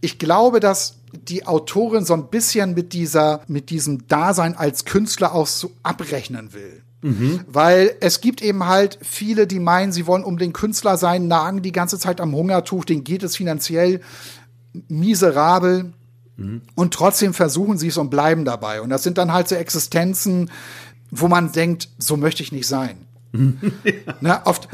ich glaube, dass die Autorin so ein bisschen mit dieser, mit diesem Dasein als Künstler auch so abrechnen will. Mhm. Weil es gibt eben halt viele, die meinen, sie wollen um den Künstler sein, nagen die ganze Zeit am Hungertuch, denen geht es finanziell miserabel. Mhm. Und trotzdem versuchen sie es und bleiben dabei. Und das sind dann halt so Existenzen, wo man denkt, so möchte ich nicht sein. ja. ne, oft,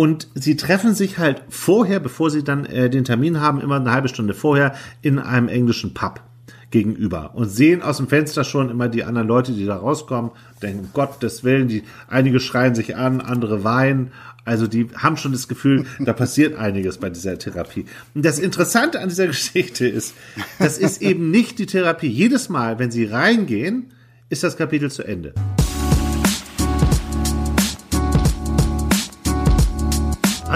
Und sie treffen sich halt vorher, bevor sie dann äh, den Termin haben, immer eine halbe Stunde vorher in einem englischen Pub gegenüber und sehen aus dem Fenster schon immer die anderen Leute, die da rauskommen, denken, um Gottes Willen, die, einige schreien sich an, andere weinen. Also die haben schon das Gefühl, da passiert einiges bei dieser Therapie. Und das Interessante an dieser Geschichte ist, das ist eben nicht die Therapie. Jedes Mal, wenn sie reingehen, ist das Kapitel zu Ende.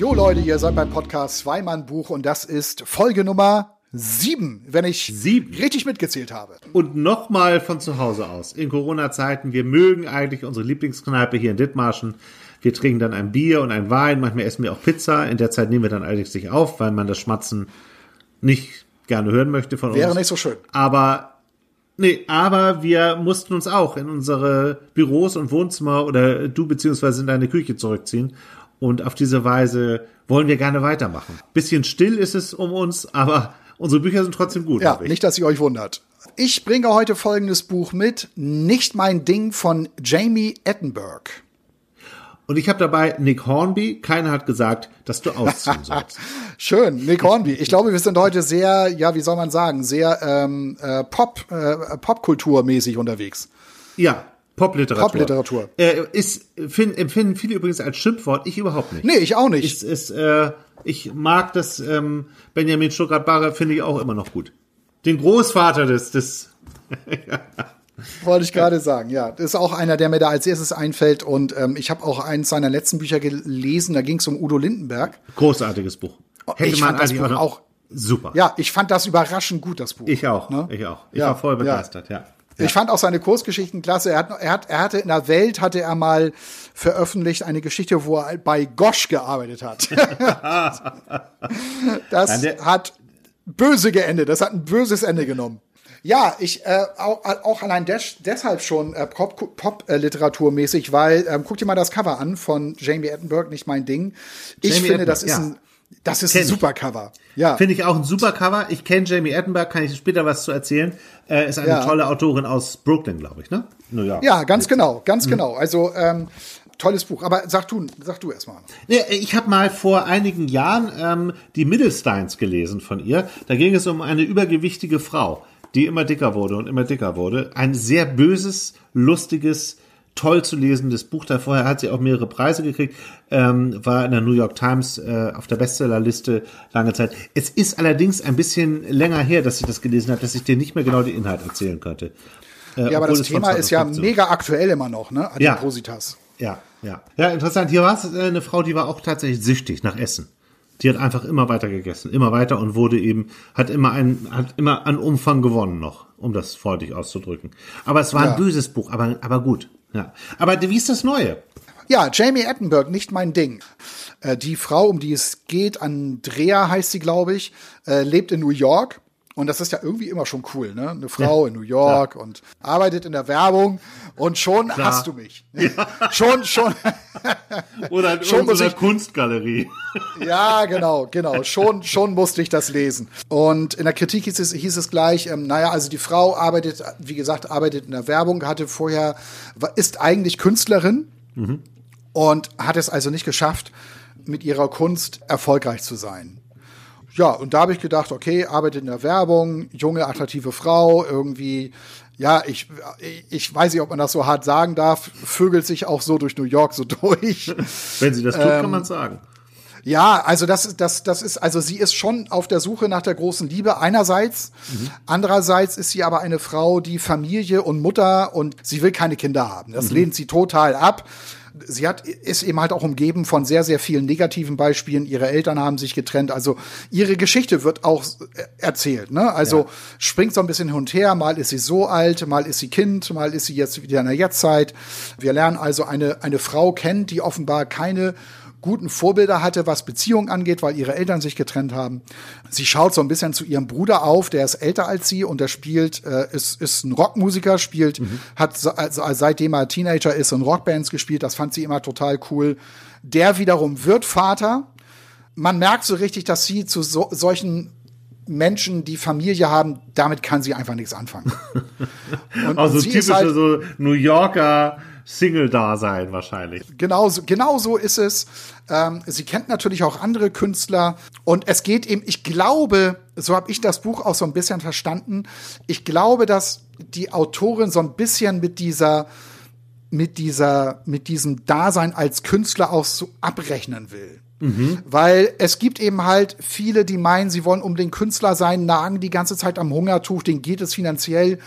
Jo Leute, ihr seid beim Podcast Zweimann Buch und das ist Folge Nummer sieben, wenn ich sieben. richtig mitgezählt habe. Und nochmal von zu Hause aus. In Corona-Zeiten, wir mögen eigentlich unsere Lieblingskneipe hier in Dithmarschen. Wir trinken dann ein Bier und ein Wein, manchmal essen wir auch Pizza. In der Zeit nehmen wir dann allerdings nicht auf, weil man das Schmatzen nicht gerne hören möchte von Wäre uns. Wäre nicht so schön. Aber Nee, aber wir mussten uns auch in unsere Büros und Wohnzimmer oder du beziehungsweise in deine Küche zurückziehen und auf diese Weise wollen wir gerne weitermachen. Bisschen still ist es um uns, aber unsere Bücher sind trotzdem gut. Ja, nicht, dass ihr euch wundert. Ich bringe heute folgendes Buch mit. Nicht mein Ding von Jamie Attenberg. Und ich habe dabei Nick Hornby. Keiner hat gesagt, dass du ausziehen sollst. Schön, Nick Hornby. Ich glaube, wir sind heute sehr, ja, wie soll man sagen, sehr ähm, äh, Pop, äh, Popkulturmäßig unterwegs. Ja, Popliteratur. Popliteratur. Äh, ist, find, empfinden viele übrigens als Schimpfwort, ich überhaupt nicht. Nee, ich auch nicht. Ist, ist, äh, ich mag das ähm, Benjamin Stuttgart-Barre, finde ich auch immer noch gut. Den Großvater des, des Wollte ich gerade sagen, ja. Das ist auch einer, der mir da als erstes einfällt. Und ähm, ich habe auch eins seiner letzten Bücher gelesen, da ging es um Udo Lindenberg. Großartiges Buch. Oh, Hätte ich man fand das Buch auch, super. Ja, ich fand das überraschend gut, das Buch. Ich auch, ne? ich auch. Ich ja, war voll begeistert, ja. ja. Ja. Ich fand auch seine Kursgeschichten klasse. Er, hat, er, hat, er hatte in der Welt hatte er mal veröffentlicht eine Geschichte, wo er bei Gosch gearbeitet hat. das hat böse geendet. Das hat ein böses Ende genommen. Ja, ich äh, auch, auch allein des, deshalb schon äh, Pop-Literaturmäßig, Pop, äh, weil ähm, guck dir mal das Cover an von Jamie Attenberg, nicht mein Ding. Ich Jamie finde, das ist ja. ein das ist kenn ein super Cover. Ja. Finde ich auch ein super Cover. Ich kenne Jamie Attenberg, kann ich später was zu erzählen. Äh, ist eine ja. tolle Autorin aus Brooklyn, glaube ich, ne? New York. Ja, ganz genau, ganz mhm. genau. Also ähm, tolles Buch. Aber sag du, sag du erstmal. Ja, ich habe mal vor einigen Jahren ähm, die Middlesteins gelesen von ihr. Da ging es um eine übergewichtige Frau, die immer dicker wurde und immer dicker wurde. Ein sehr böses, lustiges toll zu lesendes Buch. Da vorher hat sie auch mehrere Preise gekriegt, ähm, war in der New York Times äh, auf der Bestsellerliste lange Zeit. Es ist allerdings ein bisschen länger her, dass ich das gelesen habe, dass ich dir nicht mehr genau den Inhalt erzählen könnte. Äh, ja, aber das Thema ist ja mega aktuell immer noch, ne? Adipositas. Ja, ja, ja. Ja, interessant. Hier war es äh, eine Frau, die war auch tatsächlich süchtig nach Essen. Die hat einfach immer weiter gegessen, immer weiter und wurde eben, hat immer ein, hat immer an Umfang gewonnen noch, um das freundlich auszudrücken. Aber es war ja. ein böses Buch, aber, aber gut. Ja. Aber wie ist das Neue? Ja, Jamie Attenberg, nicht mein Ding. Äh, die Frau, um die es geht, Andrea heißt sie, glaube ich, äh, lebt in New York und das ist ja irgendwie immer schon cool, ne? Eine Frau ja, in New York klar. und arbeitet in der Werbung und schon klar. hast du mich. Ja. schon, schon. Oder in schon muss ich, Kunstgalerie. ja, genau, genau. Schon, schon musste ich das lesen. Und in der Kritik hieß es, hieß es gleich, ähm, naja, also die Frau arbeitet, wie gesagt, arbeitet in der Werbung, hatte vorher, ist eigentlich Künstlerin mhm. und hat es also nicht geschafft, mit ihrer Kunst erfolgreich zu sein ja, und da habe ich gedacht, okay, arbeitet in der Werbung, junge, attraktive Frau, irgendwie, ja, ich, ich weiß nicht, ob man das so hart sagen darf, vögelt sich auch so durch New York so durch. Wenn sie das tut, ähm, kann man sagen. Ja, also das, das, das ist, also sie ist schon auf der Suche nach der großen Liebe einerseits. Mhm. Andererseits ist sie aber eine Frau, die Familie und Mutter und sie will keine Kinder haben. Das mhm. lehnt sie total ab sie hat, ist eben halt auch umgeben von sehr, sehr vielen negativen Beispielen. Ihre Eltern haben sich getrennt. Also ihre Geschichte wird auch erzählt. Ne? Also ja. springt so ein bisschen hin und her. Mal ist sie so alt, mal ist sie Kind, mal ist sie jetzt wieder in der Jetztzeit. Wir lernen also eine, eine Frau kennen, die offenbar keine guten Vorbilder hatte, was Beziehungen angeht, weil ihre Eltern sich getrennt haben. Sie schaut so ein bisschen zu ihrem Bruder auf, der ist älter als sie und der spielt, äh, ist, ist ein Rockmusiker, spielt, mhm. hat also seitdem er Teenager ist in Rockbands gespielt, das fand sie immer total cool. Der wiederum wird Vater. Man merkt so richtig, dass sie zu so, solchen Menschen, die Familie haben, damit kann sie einfach nichts anfangen. Und, also typische halt, so New Yorker Single-Dasein wahrscheinlich. Genau so, genau so ist es. Ähm, sie kennt natürlich auch andere Künstler und es geht eben, ich glaube, so habe ich das Buch auch so ein bisschen verstanden, ich glaube, dass die Autorin so ein bisschen mit dieser mit dieser mit diesem Dasein als Künstler auch so abrechnen will. Mhm. Weil es gibt eben halt viele, die meinen, sie wollen um den Künstler sein, nagen die ganze Zeit am Hungertuch, denen geht es finanziell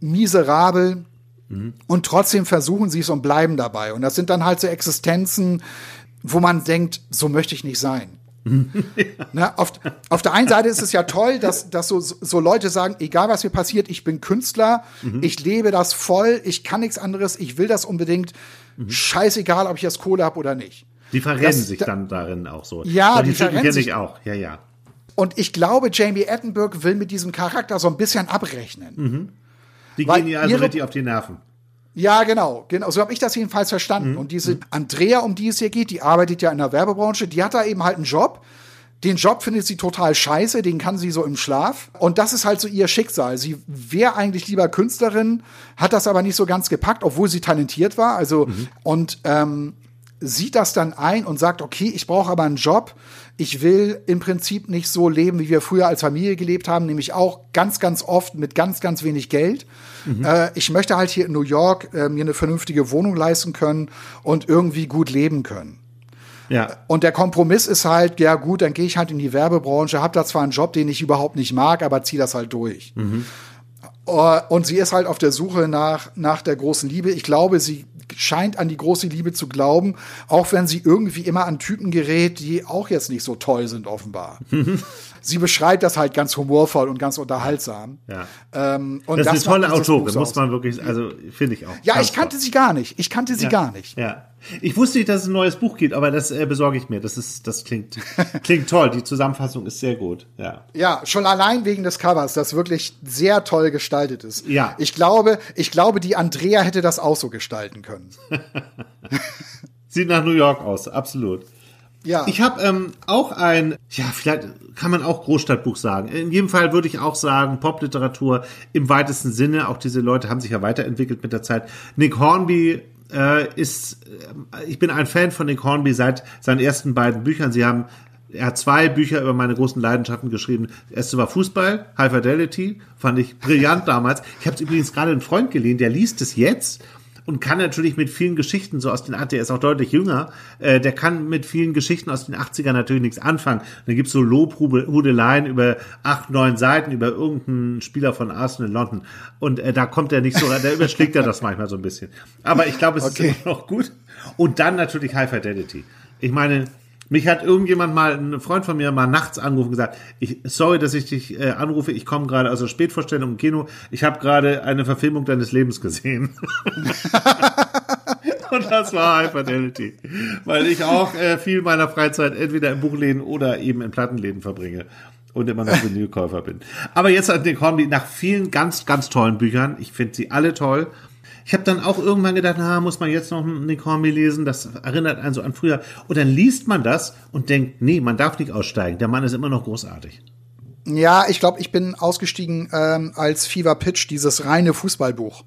miserabel. Mhm. Und trotzdem versuchen sie es und bleiben dabei. Und das sind dann halt so Existenzen, wo man denkt, so möchte ich nicht sein. ja. Na, auf, auf der einen Seite ist es ja toll, dass, dass so, so Leute sagen, egal was mir passiert, ich bin Künstler, mhm. ich lebe das voll, ich kann nichts anderes, ich will das unbedingt. Mhm. Scheißegal, ob ich jetzt Kohle habe oder nicht. Die verrennen das, sich dann darin auch so. Ja, die, die verrennen sich ich auch. Ja, ja. Und ich glaube, Jamie Attenberg will mit diesem Charakter so ein bisschen abrechnen. Mhm. Die gehen ihr also richtig auf die Nerven. Ja, genau, genau. So habe ich das jedenfalls verstanden. Mhm. Und diese Andrea, um die es hier geht, die arbeitet ja in der Werbebranche, die hat da eben halt einen Job. Den Job findet sie total scheiße, den kann sie so im Schlaf. Und das ist halt so ihr Schicksal. Sie wäre eigentlich lieber Künstlerin, hat das aber nicht so ganz gepackt, obwohl sie talentiert war. Also, mhm. und ähm, sieht das dann ein und sagt, okay, ich brauche aber einen Job. Ich will im Prinzip nicht so leben, wie wir früher als Familie gelebt haben, nämlich auch ganz, ganz oft mit ganz, ganz wenig Geld. Mhm. Äh, ich möchte halt hier in New York äh, mir eine vernünftige Wohnung leisten können und irgendwie gut leben können. Ja. Und der Kompromiss ist halt, ja gut, dann gehe ich halt in die Werbebranche, habe da zwar einen Job, den ich überhaupt nicht mag, aber ziehe das halt durch. Mhm. Uh, und sie ist halt auf der Suche nach, nach der großen Liebe. Ich glaube, sie scheint an die große Liebe zu glauben, auch wenn sie irgendwie immer an Typen gerät, die auch jetzt nicht so toll sind, offenbar. sie beschreibt das halt ganz humorvoll und ganz unterhaltsam. Ja. Ähm, und das, das ist eine tolle Autorin, muss man wirklich, also finde ich auch. Ja, ich kannte toll. sie gar nicht. Ich kannte sie ja. gar nicht. Ja. Ich wusste nicht, dass es ein neues Buch gibt, aber das äh, besorge ich mir. Das ist, das klingt, klingt toll. Die Zusammenfassung ist sehr gut. Ja. Ja, schon allein wegen des Covers, das wirklich sehr toll gestaltet ist. Ja. Ich glaube, ich glaube, die Andrea hätte das auch so gestalten können. Sieht nach New York aus, absolut. Ja. Ich habe ähm, auch ein, ja, vielleicht kann man auch Großstadtbuch sagen. In jedem Fall würde ich auch sagen, Popliteratur im weitesten Sinne. Auch diese Leute haben sich ja weiterentwickelt mit der Zeit. Nick Hornby äh, ist, äh, ich bin ein Fan von Nick Hornby seit seinen ersten beiden Büchern. Sie haben er hat zwei Bücher über meine großen Leidenschaften geschrieben. Erste war Fußball, High Fidelity, fand ich brillant damals. Ich habe es übrigens gerade einen Freund geliehen, der liest es jetzt und kann natürlich mit vielen Geschichten so aus den, der ist auch deutlich jünger, äh, der kann mit vielen Geschichten aus den 80ern natürlich nichts anfangen. dann gibt's so Lobhudeleien über acht, neun Seiten über irgendeinen Spieler von Arsenal London. Und äh, da kommt er nicht so, da überschlägt er das manchmal so ein bisschen. Aber ich glaube, es okay. ist immer noch gut. Und dann natürlich High Fidelity. Ich meine, mich hat irgendjemand mal, ein Freund von mir mal nachts angerufen und gesagt, ich, sorry, dass ich dich äh, anrufe, ich komme gerade aus der Spätvorstellung im Kino, ich habe gerade eine Verfilmung deines Lebens gesehen. und das war High Fidelity. Weil ich auch äh, viel meiner Freizeit entweder in Buchläden oder eben in Plattenläden verbringe und immer noch Vinylkäufer bin. Aber jetzt an den Hornby, nach vielen ganz, ganz tollen Büchern, ich finde sie alle toll, ich habe dann auch irgendwann gedacht, na, muss man jetzt noch Nick Hornby lesen? Das erinnert einen so an früher. Und dann liest man das und denkt, nee, man darf nicht aussteigen. Der Mann ist immer noch großartig. Ja, ich glaube, ich bin ausgestiegen ähm, als Fever Pitch, dieses reine Fußballbuch.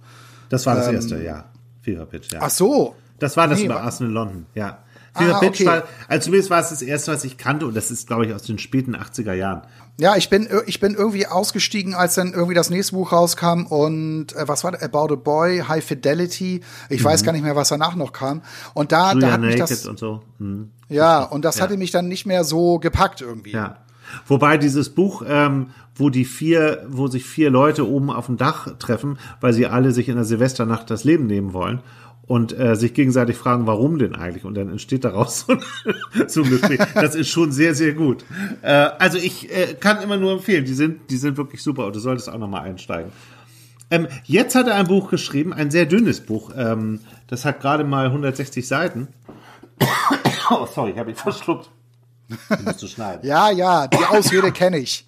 Das war das ähm, erste, ja. Fever Pitch, ja. Ach so. Das war das nee, über Arsenal London, ja. Fever Ah, Pitch okay. war, also zumindest war es das erste, was ich kannte und das ist, glaube ich, aus den späten 80er Jahren. Ja, ich bin, ich bin irgendwie ausgestiegen, als dann irgendwie das nächste Buch rauskam und äh, was war das? About a Boy, High Fidelity. Ich weiß gar nicht mehr, was danach noch kam. Und da, da Julia hat mich das, und so. Hm. ja, und das Ja. hatte mich dann nicht mehr so gepackt irgendwie. Ja. Wobei dieses Buch, ähm, wo die vier, wo sich vier Leute oben auf dem Dach treffen, weil sie alle sich in der Silvesternacht das Leben nehmen wollen und äh, sich gegenseitig fragen, warum denn eigentlich? Und dann entsteht daraus so, ein- so ein Gespräch. Das ist schon sehr, sehr gut. Äh, also ich äh, kann immer nur empfehlen, die sind, die sind wirklich super und du solltest auch nochmal einsteigen. Ähm, jetzt hat er ein Buch geschrieben, ein sehr dünnes Buch. Ähm, das hat gerade mal 160 Seiten. Oh, sorry, ich habe ihn verschluckt. Den musst du schneiden. Ja, ja, die Ausrede kenne ich.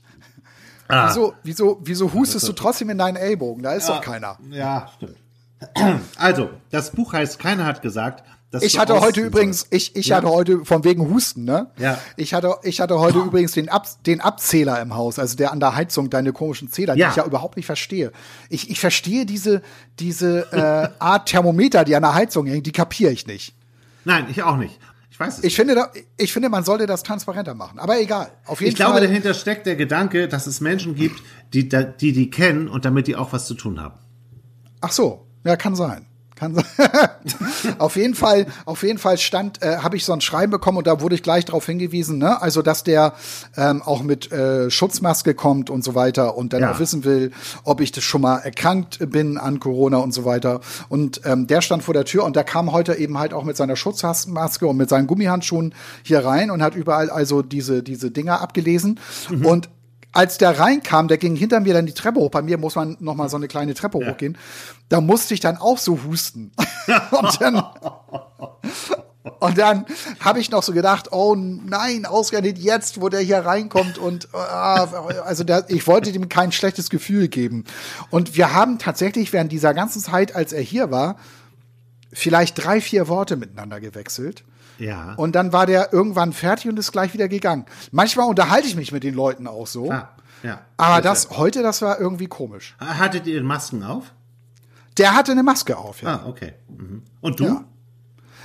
Ah. Wieso, wieso, wieso hustest du trotzdem in deinen Ellbogen? Da ist doch keiner. Ja, stimmt. Also, das Buch heißt, keiner hat gesagt, dass Ich hatte heute übrigens, ich, ich Ja? hatte heute von wegen Husten, ne? Ja. Ich hatte, ich hatte heute übrigens den, Ab, den Abzähler im Haus, also der an der Heizung, deine komischen Zähler, die Ja. ich ja überhaupt nicht verstehe. Ich, ich verstehe diese, diese äh, Art Thermometer, die an der Heizung hängen, die kapiere ich nicht. Nein, ich auch nicht. Ich weiß es Ich finde, da, ich finde, man sollte das transparenter machen. Aber egal. Auf jeden Ich glaube, Fall. dahinter steckt der Gedanke, dass es Menschen gibt, die da- die, die kennen und damit die auch was zu tun haben. Ach so, ja, kann sein. Kann sein. auf jeden Fall, auf jeden Fall stand, äh, habe ich so ein Schreiben bekommen und da wurde ich gleich darauf hingewiesen, ne? Also, dass der ähm, auch mit äh, Schutzmaske kommt und so weiter und dann Ja. auch wissen will, ob ich das schon mal erkrankt bin an Corona und so weiter. Und ähm, der stand vor der Tür und der kam heute eben halt auch mit seiner Schutzmaske und mit seinen Gummihandschuhen hier rein und hat überall also diese, diese Dinger abgelesen. Und als der reinkam, der ging hinter mir dann die Treppe hoch. Bei mir muss man noch mal so eine kleine Treppe hochgehen. Da musste ich dann auch so husten. und dann, und dann habe ich noch so gedacht, oh nein, ausgerechnet jetzt, wo der hier reinkommt und ah, also der, ich wollte ihm kein schlechtes Gefühl geben. Und wir haben tatsächlich während dieser ganzen Zeit, als er hier war, vielleicht drei, vier Worte miteinander gewechselt. Ja. Und dann war der irgendwann fertig und ist gleich wieder gegangen. Manchmal unterhalte ich mich mit den Leuten auch so. ah, ja. Aber das heute, das war irgendwie komisch. Hattet ihr Masken auf? Der hatte eine Maske auf, ja. Ah, okay. Mhm. Und du? Ja.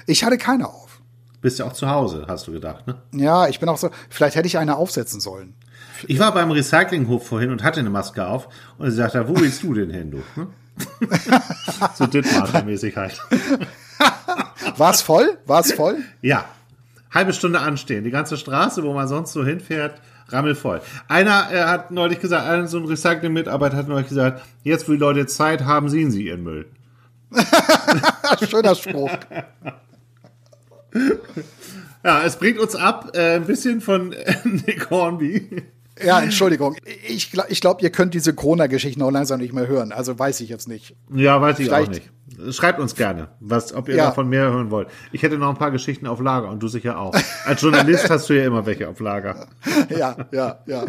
Ich hatte keine auf. Bist ja auch zu Hause, hast du gedacht, ne? Ja, ich bin auch so, vielleicht hätte ich eine aufsetzen sollen. Ich war beim Recyclinghof vorhin und hatte eine Maske auf und sie sagte, wo willst du denn hin, du? Hm? so Dittmacher-mäßig halt. War es voll? War es voll? Ja. Halbe Stunde anstehen. Die ganze Straße, wo man sonst so hinfährt, rammelvoll. Einer äh, hat neulich gesagt, einer so ein Recycling-Mitarbeiter hat neulich gesagt, jetzt wo die Leute Zeit haben, sehen sie ihren Müll. Schöner Spruch. Ja, es bringt uns ab, äh, ein bisschen von äh, Nick Hornby. Ja, Entschuldigung. Ich, ich glaube, ihr könnt diese Corona-Geschichten auch langsam nicht mehr hören. Also weiß ich jetzt nicht. Ja, weiß ich Vielleicht- auch nicht. Schreibt uns gerne, was, ob ihr Ja. davon mehr hören wollt. Ich hätte noch ein paar Geschichten auf Lager und du sicher auch. Als Journalist hast du ja immer welche auf Lager. Ja, ja, ja.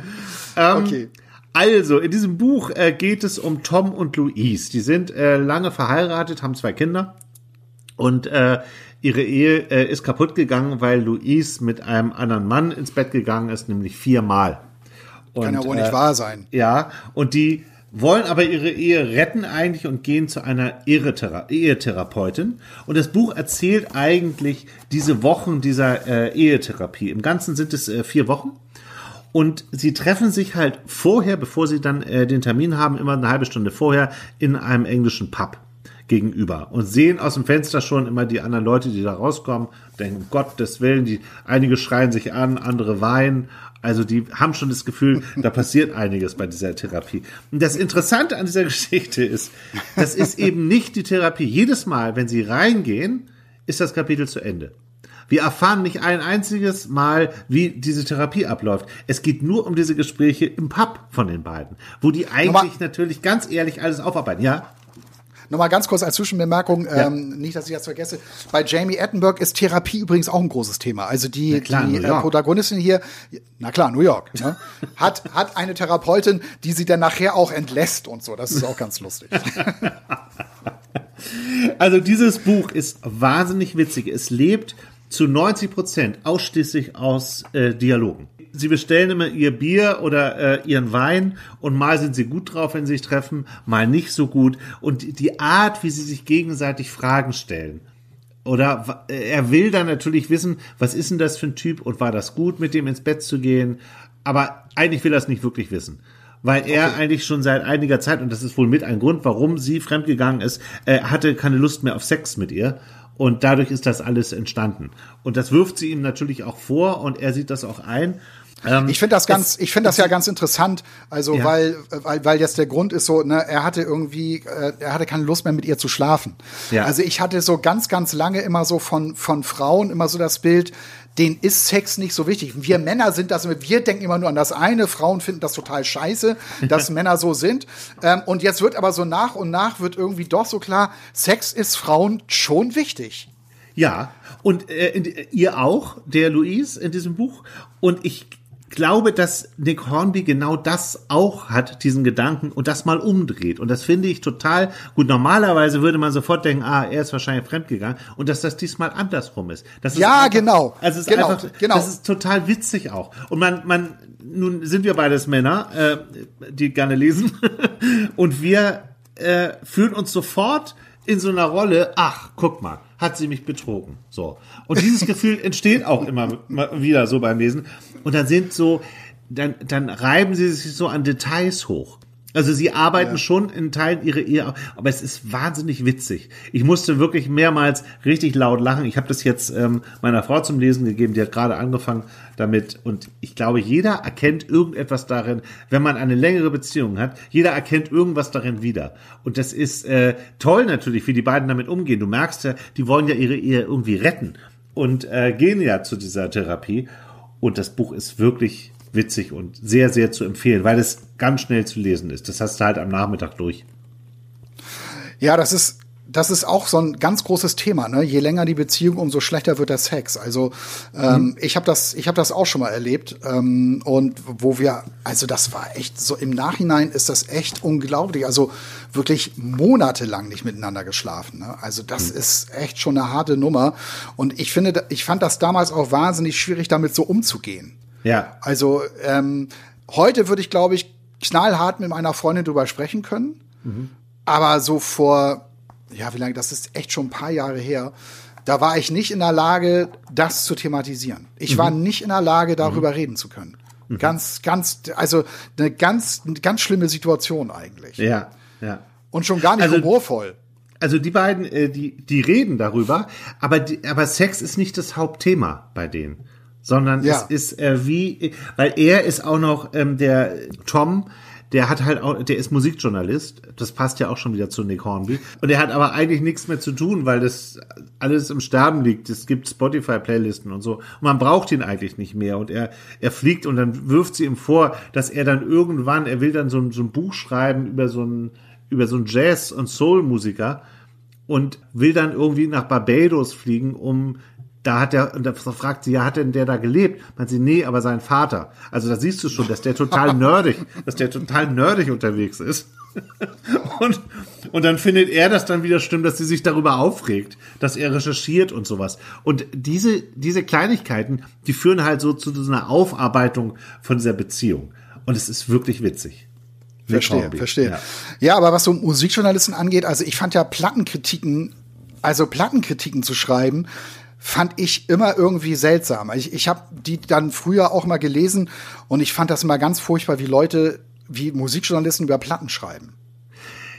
Ähm, Okay. Also, in diesem Buch äh, geht es um Tom und Louise. Die sind äh, lange verheiratet, haben zwei Kinder und äh, ihre Ehe äh, ist kaputt gegangen, weil Louise mit einem anderen Mann ins Bett gegangen ist, nämlich viermal. Und, Kann ja wohl äh, nicht wahr sein. Ja, und die wollen aber ihre Ehe retten eigentlich und gehen zu einer Ehethera Ehetherapeutin. Und das Buch erzählt eigentlich diese Wochen dieser äh, Ehetherapie. Im Ganzen sind es äh, vier Wochen. Und sie treffen sich halt vorher, bevor sie dann äh, den Termin haben, immer eine halbe Stunde vorher in einem englischen Pub gegenüber und sehen aus dem Fenster schon immer die anderen Leute, die da rauskommen, denken, um Gottes Willen, die, einige schreien sich an, andere weinen. Also die haben schon das Gefühl, da passiert einiges bei dieser Therapie. Und das Interessante an dieser Geschichte ist, das ist eben nicht die Therapie. Jedes Mal, wenn sie reingehen, ist das Kapitel zu Ende. Wir erfahren nicht ein einziges Mal, wie diese Therapie abläuft. Es geht nur um diese Gespräche im Pub von den beiden, wo die eigentlich Nochmal- natürlich ganz ehrlich alles aufarbeiten. Ja, Nochmal ganz kurz als Zwischenbemerkung, Ja. ähm, nicht, dass ich das vergesse. Bei Jamie Attenberg ist Therapie übrigens auch ein großes Thema. Also die, klar, die äh. Protagonistin hier, na klar, New York, ne, hat, hat eine Therapeutin, die sie dann nachher auch entlässt und so. Das ist auch ganz lustig. Also dieses Buch ist wahnsinnig witzig. Es lebt zu 90 Prozent ausschließlich aus äh, Dialogen. Sie bestellen immer ihr Bier oder äh, ihren Wein und mal sind sie gut drauf, wenn sie sich treffen, mal nicht so gut. Und die Art, wie sie sich gegenseitig Fragen stellen, Oder er will dann natürlich wissen, was ist denn das für ein Typ und war das gut, mit dem ins Bett zu gehen? Aber eigentlich will er es nicht wirklich wissen. Weil er okay. eigentlich schon seit einiger Zeit, und das ist wohl mit ein Grund, warum sie fremdgegangen ist, äh, hatte keine Lust mehr auf Sex mit ihr. Und dadurch ist das alles entstanden. Und das wirft sie ihm natürlich auch vor und er sieht das auch ein. Ähm, ich finde das ganz, ich finde das ja ganz interessant, also ja. weil, weil, weil jetzt der Grund ist so, ne, er hatte irgendwie, äh, er hatte keine Lust mehr mit ihr zu schlafen. Ja. Also ich hatte so ganz, ganz lange immer so von von Frauen immer so das Bild, denen ist Sex nicht so wichtig. Wir Männer sind das, wir denken immer nur an das eine. Frauen finden das total scheiße, dass Männer so sind. Ähm, und jetzt wird aber so nach und nach wird irgendwie doch so klar, Sex ist Frauen schon wichtig. Ja, und äh, ihr auch, der Louise in diesem Buch. Und ich glaube, dass Nick Hornby genau das auch hat, diesen Gedanken und das mal umdreht. Und das finde ich total gut. Normalerweise würde man sofort denken, ah, er ist wahrscheinlich fremdgegangen und dass das diesmal andersrum ist. Das ist ja, einfach, genau. Also es ist genau, einfach, genau. das ist total witzig auch. Und man, man, nun sind wir beides Männer, äh, die gerne lesen und wir äh, fühlen uns sofort in so einer Rolle, ach, guck mal, hat sie mich betrogen. So. Und dieses Gefühl entsteht auch immer wieder so beim Lesen. Und dann sind so, dann, dann reiben sie sich so an Details hoch. Also sie arbeiten ja. schon in Teilen ihre Ehe, aber es ist wahnsinnig witzig. Ich musste wirklich mehrmals richtig laut lachen. Ich habe das jetzt ähm, meiner Frau zum Lesen gegeben, die hat gerade angefangen damit. Und ich glaube, jeder erkennt irgendetwas darin, wenn man eine längere Beziehung hat. Jeder erkennt irgendwas darin wieder. Und das ist äh, toll natürlich, wie die beiden damit umgehen. Du merkst ja, die wollen ja ihre Ehe irgendwie retten und äh, gehen ja zu dieser Therapie. Und das Buch ist wirklich witzig und sehr, sehr zu empfehlen, weil es ganz schnell zu lesen ist. Das hast du halt am Nachmittag durch. Ja, das ist, das ist auch so ein ganz großes Thema. Ne? Je länger die Beziehung, umso schlechter wird der Sex. Also ähm, mhm. ich habe das, ich habe das auch schon mal erlebt ähm, und wo wir, also das war echt so im Nachhinein ist das echt unglaublich. Also wirklich monatelang nicht miteinander geschlafen. Ne? Also das mhm. ist echt schon eine harte Nummer. Und ich finde, ich fand das damals auch wahnsinnig schwierig, damit so umzugehen. Ja. Also ähm, heute würde ich, glaube ich, knallhart mit meiner Freundin drüber sprechen können. Mhm. Aber so vor, ja, wie lange, das ist echt schon ein paar Jahre her, da war ich nicht in der Lage, das zu thematisieren. Ich mhm. war nicht in der Lage, darüber mhm. reden zu können. Mhm. Ganz, ganz, also eine ganz, eine ganz schlimme Situation eigentlich. Ja, ja. Und schon gar nicht also, humorvoll. Also die beiden, äh, die, die reden darüber, aber, die, aber Sex ist nicht das Hauptthema bei denen sondern ja. es ist äh, wie, weil er ist auch noch ähm, der Tom, der hat halt auch, der ist Musikjournalist. Das passt ja auch schon wieder zu Nick Hornby. Und er hat aber eigentlich nichts mehr zu tun, weil das alles im Sterben liegt. Es gibt Spotify-Playlisten und so. Und man braucht ihn eigentlich nicht mehr. Und er, er fliegt und dann wirft sie ihm vor, dass er dann irgendwann, er will dann so ein, so ein Buch schreiben über so ein, über so ein Jazz- und Soul-Musiker und will dann irgendwie nach Barbados fliegen, um da hat der, und da fragt sie, ja, hat denn der da gelebt? Meint sie, nee, aber sein Vater. Also da siehst du schon, dass der total nerdig, dass der total nerdig unterwegs ist. und, und dann findet er das dann wieder stimmt, dass sie sich darüber aufregt, dass er recherchiert und sowas. Und diese, diese Kleinigkeiten, die führen halt so zu so einer Aufarbeitung von dieser Beziehung. Und es ist wirklich witzig. Verstehe, verstehe. Ja. ja, aber was so Musikjournalisten angeht, also ich fand ja Plattenkritiken, also Plattenkritiken zu schreiben, fand ich immer irgendwie seltsam. Ich, ich habe die dann früher auch mal gelesen und ich fand das immer ganz furchtbar, wie Leute, wie Musikjournalisten über Platten schreiben.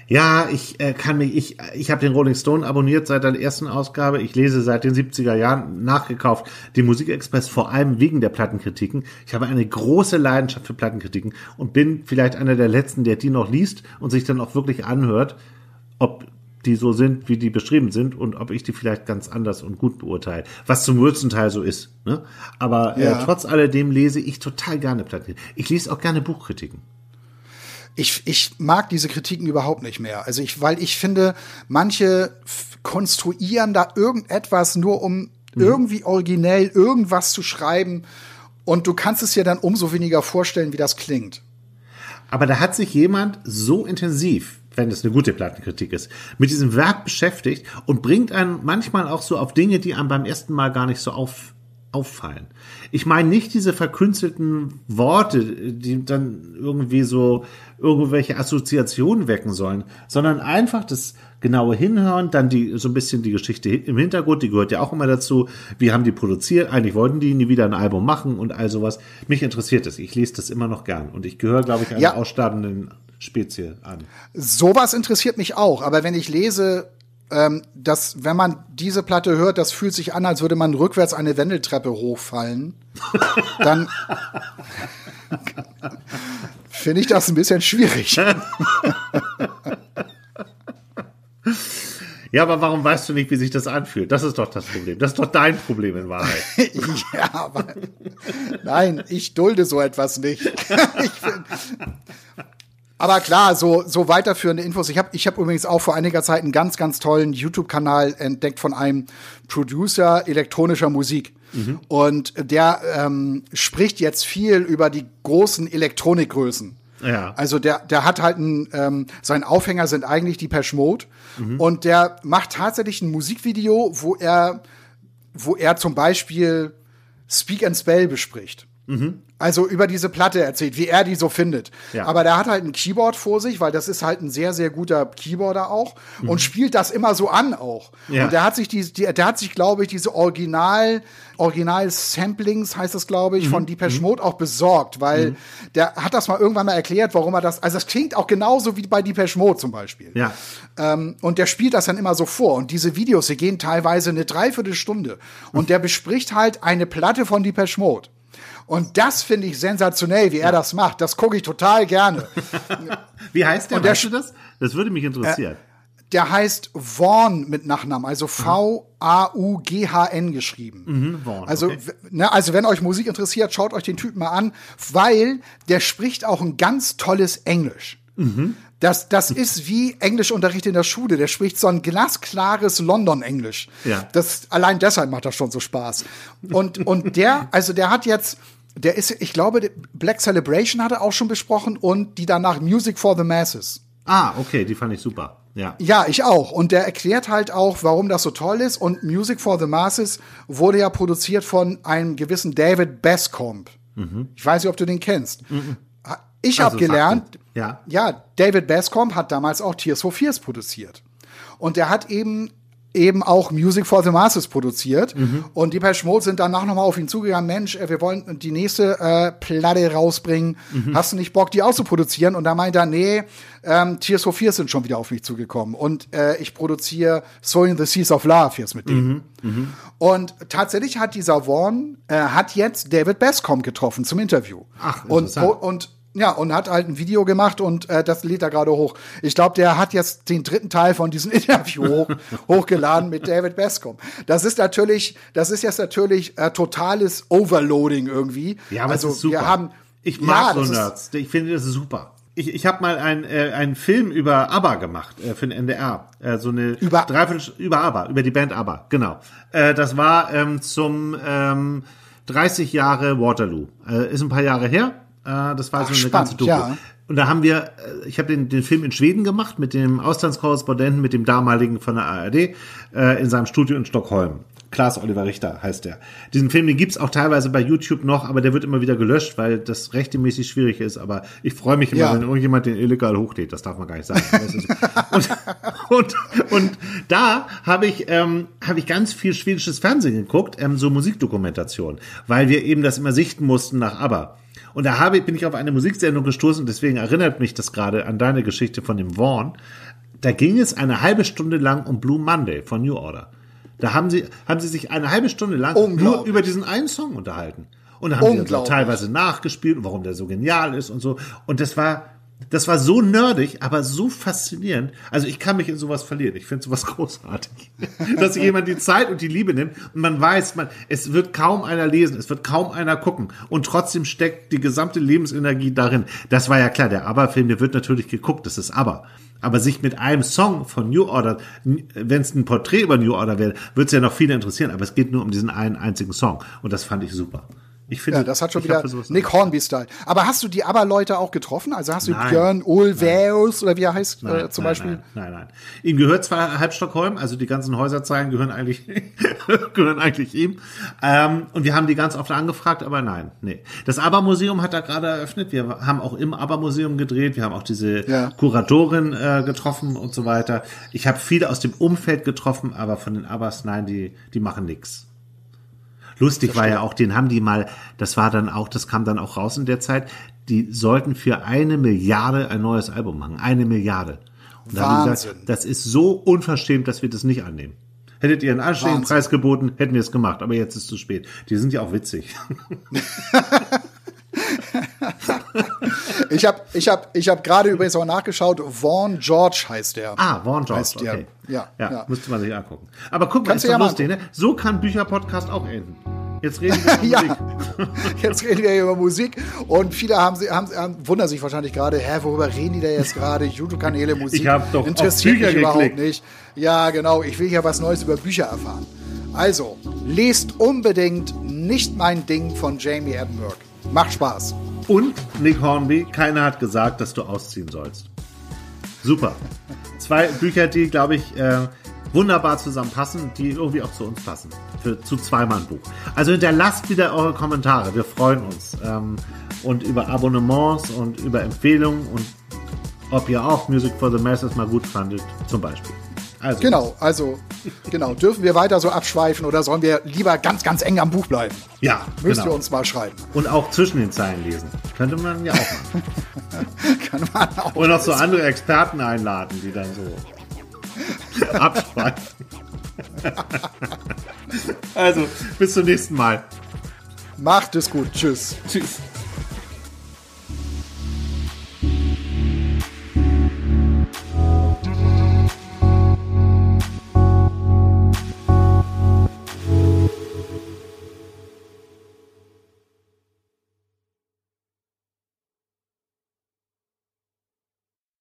Ja, ich äh, kann mich, ich, ich habe den Rolling Stone abonniert seit der ersten Ausgabe. Ich lese seit den 70er Jahren nachgekauft den Musikexpress vor allem wegen der Plattenkritiken. Ich habe eine große Leidenschaft für Plattenkritiken und bin vielleicht einer der letzten, der die noch liest und sich dann auch wirklich anhört, ob die so sind, wie die beschrieben sind und ob ich die vielleicht ganz anders und gut beurteile. Was zum größten Teil so ist. Ne? Aber äh, ja. äh, trotz alledem lese ich total gerne Platten. Ich lese auch gerne Buchkritiken. Ich, ich mag diese Kritiken überhaupt nicht mehr. Also ich, weil ich finde, manche konstruieren da irgendetwas nur um mhm. irgendwie originell irgendwas zu schreiben und du kannst es dir dann umso weniger vorstellen, wie das klingt. Aber da hat sich jemand so intensiv wenn es eine gute Plattenkritik ist, mit diesem Werk beschäftigt und bringt einen manchmal auch so auf Dinge, die einem beim ersten Mal gar nicht so auf, auffallen. Ich meine nicht diese verkünstelten Worte, die dann irgendwie so irgendwelche Assoziationen wecken sollen, sondern einfach das genaue Hinhören, dann die so ein bisschen die Geschichte im Hintergrund, die gehört ja auch immer dazu. Wie haben die produziert? Eigentlich wollten die nie wieder ein Album machen und all sowas. Mich interessiert es. Ich lese das immer noch gern und ich gehöre, glaube ich, einer ja. aussterbenden Spezie an. Sowas interessiert mich auch, aber wenn ich lese, ähm, dass wenn man diese Platte hört, das fühlt sich an, als würde man rückwärts eine Wendeltreppe hochfallen, dann finde ich das ein bisschen schwierig. Ja, aber warum weißt du nicht, wie sich das anfühlt? Das ist doch das Problem. Das ist doch dein Problem in Wahrheit. ja, aber nein, ich dulde so etwas nicht. Find, aber klar, so, so weiterführende Infos. Ich habe ich hab übrigens auch vor einiger Zeit einen ganz, ganz tollen YouTube-Kanal entdeckt von einem Producer elektronischer Musik. Mhm. Und der ähm, spricht jetzt viel über die großen Elektronikgrößen. Ja. Also der, der hat halt ein, ähm, sein Aufhänger sind eigentlich die Mode mhm. und der macht tatsächlich ein Musikvideo, wo er, wo er zum Beispiel Speak and Spell bespricht. Mhm. Also über diese Platte erzählt, wie er die so findet. Ja. Aber der hat halt ein Keyboard vor sich, weil das ist halt ein sehr, sehr guter Keyboarder auch mhm. und spielt das immer so an auch. Ja. Und der hat sich die, die der hat sich, glaube ich, diese Original, Original Samplings heißt das, glaube ich, mhm. von Depeche mhm. Mode auch besorgt, weil mhm. der hat das mal irgendwann mal erklärt, warum er das, also das klingt auch genauso wie bei Depeche Mode zum Beispiel. Ja. Ähm, und der spielt das dann immer so vor. Und diese Videos, die gehen teilweise eine Dreiviertelstunde. Und der bespricht halt eine Platte von Depeche Mode. Und das finde ich sensationell, wie er das macht. Das gucke ich total gerne. wie heißt der? Und der weißt du das? Das würde mich interessieren. Äh, der heißt Vaughn mit Nachnamen, also V-A-U-G-H-N geschrieben. Mhm, Vaughn, also, okay. ne, also wenn euch Musik interessiert, schaut euch den Typen mal an, weil der spricht auch ein ganz tolles Englisch. Mhm. Das, das ist wie Englischunterricht in der Schule. Der spricht so ein glasklares London-Englisch. Ja. Das, allein deshalb macht das schon so Spaß. Und, und der, also der hat jetzt, der ist, ich glaube, Black Celebration hat er auch schon besprochen und die danach Music for the Masses. Ah, okay, die fand ich super. Ja. ja, ich auch. Und der erklärt halt auch, warum das so toll ist. Und Music for the Masses wurde ja produziert von einem gewissen David Bascomb. Mhm. Ich weiß nicht, ob du den kennst. Mhm. Ich also, habe gelernt, ja. ja, David Bascomb hat damals auch Tears for Fears produziert. Und er hat eben eben auch Music for the Masses produziert. Mhm. Und die Mode sind danach nochmal auf ihn zugegangen, Mensch, äh, wir wollen die nächste äh, Platte rausbringen. Mhm. Hast du nicht Bock, die auch zu produzieren? Und da meint er, nee, ähm, Tears for Fears sind schon wieder auf mich zugekommen. Und äh, ich produziere Sowing the Seas of Love jetzt mit denen. Mhm. mhm. Und tatsächlich hat dieser Vaughn, äh, hat jetzt David Bascom getroffen zum Interview. Ach, und, und ja, und hat halt ein Video gemacht und äh, das lädt er gerade hoch. Ich glaube, der hat jetzt den dritten Teil von diesem Interview hoch, hochgeladen mit David Bascom. Das ist natürlich, das ist jetzt natürlich äh, totales Overloading irgendwie. Ja, aber also, super. Wir haben, ich mag ja, so Nerds. Ich finde das super. Ich, ich habe mal ein, äh, einen Film über ABBA gemacht äh, für den NDR. Äh, so eine über Dreiviertel über ABBA, über die Band ABBA, genau. Äh, das war ähm, zum ähm, 30 Jahre Waterloo. Äh, ist ein paar Jahre her das war Ach, so eine spannend, ganze Doku. Ja. Und da haben wir, äh, ich habe den, den Film in Schweden gemacht mit dem Auslandskorrespondenten, mit dem damaligen von der ARD äh, in seinem Studio in Stockholm. Klaas Oliver Richter heißt der. Diesen Film, den gibt's auch teilweise bei YouTube noch, aber der wird immer wieder gelöscht, weil das rechtemäßig schwierig ist. Aber ich freue mich immer, ja. wenn irgendjemand den illegal hochlädt. Das darf man gar nicht sagen. und, und, und da habe ich, ähm, hab ich ganz viel schwedisches Fernsehen geguckt, ähm, so Musikdokumentation, weil wir eben das immer sichten mussten nach ABBA. Und da habe, bin ich auf eine Musiksendung gestoßen, deswegen erinnert mich das gerade an deine Geschichte von dem Vaughn. Da ging es eine halbe Stunde lang um Blue Monday von New Order. Da haben sie, haben sie sich eine halbe Stunde lang nur über diesen einen Song unterhalten. Und da haben sie also teilweise nachgespielt, warum der so genial ist und so. Und das war, das war so nerdig, aber so faszinierend. Also ich kann mich in sowas verlieren. Ich finde sowas großartig. Dass sich jemand die Zeit und die Liebe nimmt und man weiß, man, es wird kaum einer lesen, es wird kaum einer gucken und trotzdem steckt die gesamte Lebensenergie darin. Das war ja klar, der ABBA-Film, der wird natürlich geguckt, das ist ABBA. Aber sich mit einem Song von New Order, wenn es ein Porträt über New Order wäre, würde es ja noch viele interessieren, aber es geht nur um diesen einen einzigen Song und das fand ich super. Ich finde, Ja, das hat schon wieder Nick Hornby-Style. Aber hast du die ABBA-Leute auch getroffen? Also hast du Nein. Björn Ulvaeus oder wie er heißt Nein, äh, zum nein, Beispiel? Nein, nein, nein. Ihm gehört zwar halb Stockholm, also die ganzen Häuserzeilen gehören eigentlich, gehören eigentlich ihm. Ähm, und wir haben die ganz oft angefragt, aber nein, nee. Das ABBA-Museum hat da gerade eröffnet. Wir haben auch im ABBA-Museum gedreht. Wir haben auch diese Ja. Kuratorin äh, getroffen und so weiter. Ich habe viele aus dem Umfeld getroffen, aber von den ABBAs, nein, die, die machen nix. Lustig war ja auch, den haben die mal, das war dann auch, das kam dann auch raus in der Zeit, die sollten für eine Milliarde ein neues Album machen. Eine Milliarde. Und da haben die gesagt, das ist so unverschämt, dass wir das nicht annehmen. Hättet ihr einen anständigen. Preis geboten, hätten wir es gemacht, aber jetzt ist es zu spät. Die sind ja auch witzig. Ich habe ich hab, ich hab gerade übrigens auch nachgeschaut. Vaughn George heißt der. Ah, Vaughn George, Heißt der. okay. Ja, ja, ja. müsste man sich angucken. Aber guck mal, Kannst ist ja lustig, ne? So kann Bücherpodcast auch enden. Jetzt reden wir über Ja, Musik. jetzt reden wir hier über Musik und viele haben, haben, haben wundern sich wahrscheinlich gerade, hä, worüber reden die da jetzt gerade? YouTube-Kanäle, Musik Ich hab doch interessiert Bücher mich überhaupt geklickt. nicht. Ja, genau, ich will ja was Neues über Bücher erfahren. Also, lest unbedingt Nicht mein Ding von Jamie Edinburgh. Macht Spaß. Und Nick Hornby, keiner hat gesagt, dass du ausziehen sollst. Super. Zwei Bücher, die, glaube ich, äh, wunderbar zusammenpassen, die irgendwie auch zu uns passen. Für, zu zweimal ein Buch. Also hinterlasst wieder eure Kommentare. Wir freuen uns. Ähm, und über Abonnements und über Empfehlungen und ob ihr auch Music for the Masses mal gut fandet, zum Beispiel. Also, Genau, also, genau. Dürfen wir weiter so abschweifen oder sollen wir lieber ganz, ganz eng am Buch bleiben? Ja, Müsst genau. ihr uns mal schreiben. Und auch zwischen den Zeilen lesen. Könnte man ja auch machen. Kann man auch. Und noch so andere Experten einladen, die dann so abschweifen. also, bis zum nächsten Mal. Macht es gut. Tschüss. Tschüss.